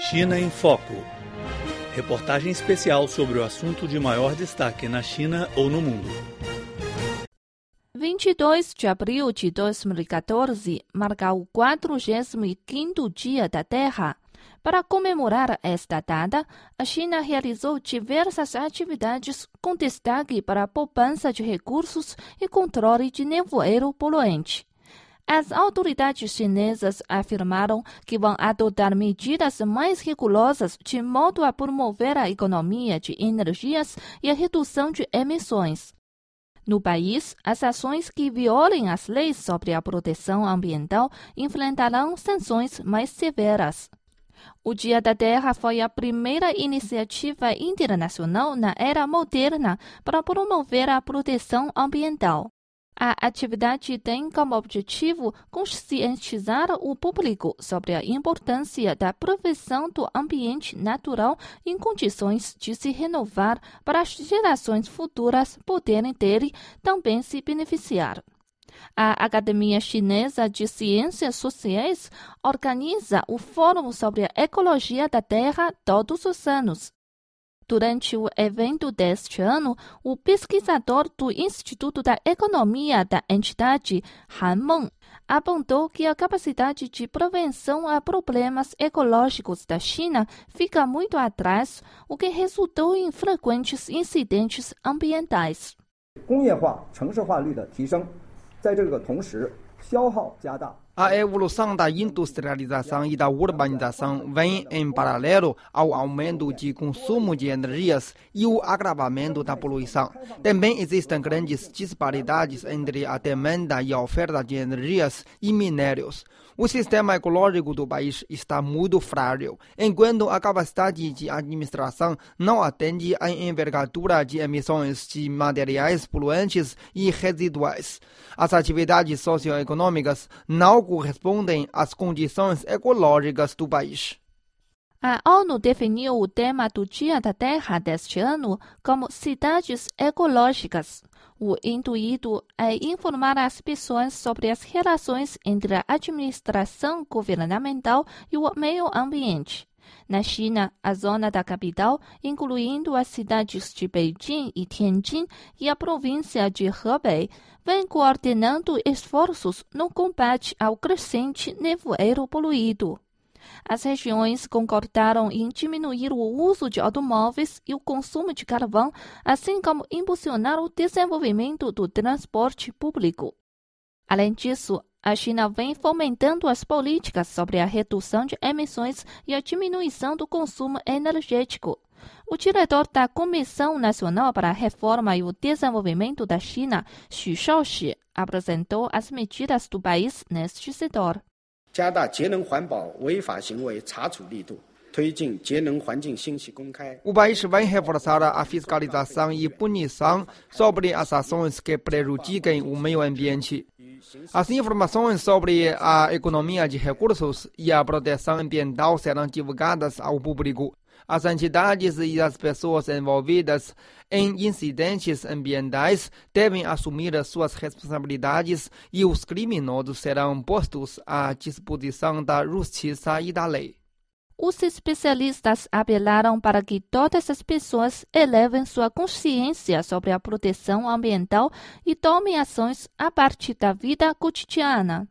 China em Foco. Reportagem especial sobre o assunto de maior destaque na China ou no mundo. 22 de abril de 2014 marca o 45º Dia da Terra. Para comemorar esta data, a China realizou diversas atividades com destaque para a poupança de recursos e controle de nevoeiro poluente. As autoridades chinesas afirmaram que vão adotar medidas mais rigorosas de modo a promover a economia de energias e a redução de emissões. No país, as ações que violem as leis sobre a proteção ambiental enfrentarão sanções mais severas. O Dia da Terra foi a primeira iniciativa internacional na era moderna para promover a proteção ambiental. A atividade tem como objetivo conscientizar o público sobre a importância da proteção do ambiente natural em condições de se renovar para as gerações futuras poderem dele também se beneficiar. A Academia Chinesa de Ciências Sociais organiza o Fórum sobre a Ecologia da Terra todos os anos. Durante o evento deste ano, o pesquisador do Instituto da Economia da entidade, Han Meng, apontou que a capacidade de prevenção a problemas ecológicos da China fica muito atrás, o que resultou em frequentes incidentes ambientais. 工业化、城市化率的提升，在这个同时，消耗加大。 A evolução da industrialização e da urbanização vem em paralelo ao aumento de consumo de energias e o agravamento da poluição. Também existem grandes disparidades entre a demanda e a oferta de energias e minérios. O sistema ecológico do país está muito frágil, enquanto a capacidade de administração não atende à envergadura de emissões de materiais poluentes e residuais. As atividades socioeconômicas não correspondem às condições ecológicas do país. A ONU definiu o tema do Dia da Terra deste ano como Cidades Ecológicas. O intuito é informar as pessoas sobre as relações entre a administração governamental e o meio ambiente. Na China, a zona da capital, incluindo as cidades de Beijing e Tianjin e a província de Hebei, vem coordenando esforços no combate ao crescente nevoeiro poluído. As regiões concordaram em diminuir o uso de automóveis e o consumo de carvão, assim como impulsionar o desenvolvimento do transporte público. Além disso, a China vem fomentando as políticas sobre a redução de emissões e a diminuição do consumo energético. O diretor da Comissão Nacional para a Reforma e o Desenvolvimento da China, Xu Shaoxi, apresentou as medidas do país neste setor. 加大节能环保违法行为查处力度，推进节能环境信息公开。 O país vai reforçar a fiscalização e punição sobre as ações que prejudiquem o meio ambiente. As informações sobre a economia de recursos e a proteção ambiental serão divulgadas ao público. As entidades e as pessoas envolvidas em incidentes ambientais devem assumir suas responsabilidades e os criminosos serão postos à disposição da justiça e da lei. Os especialistas apelaram para que todas as pessoas elevem sua consciência sobre a proteção ambiental e tomem ações a partir da vida cotidiana.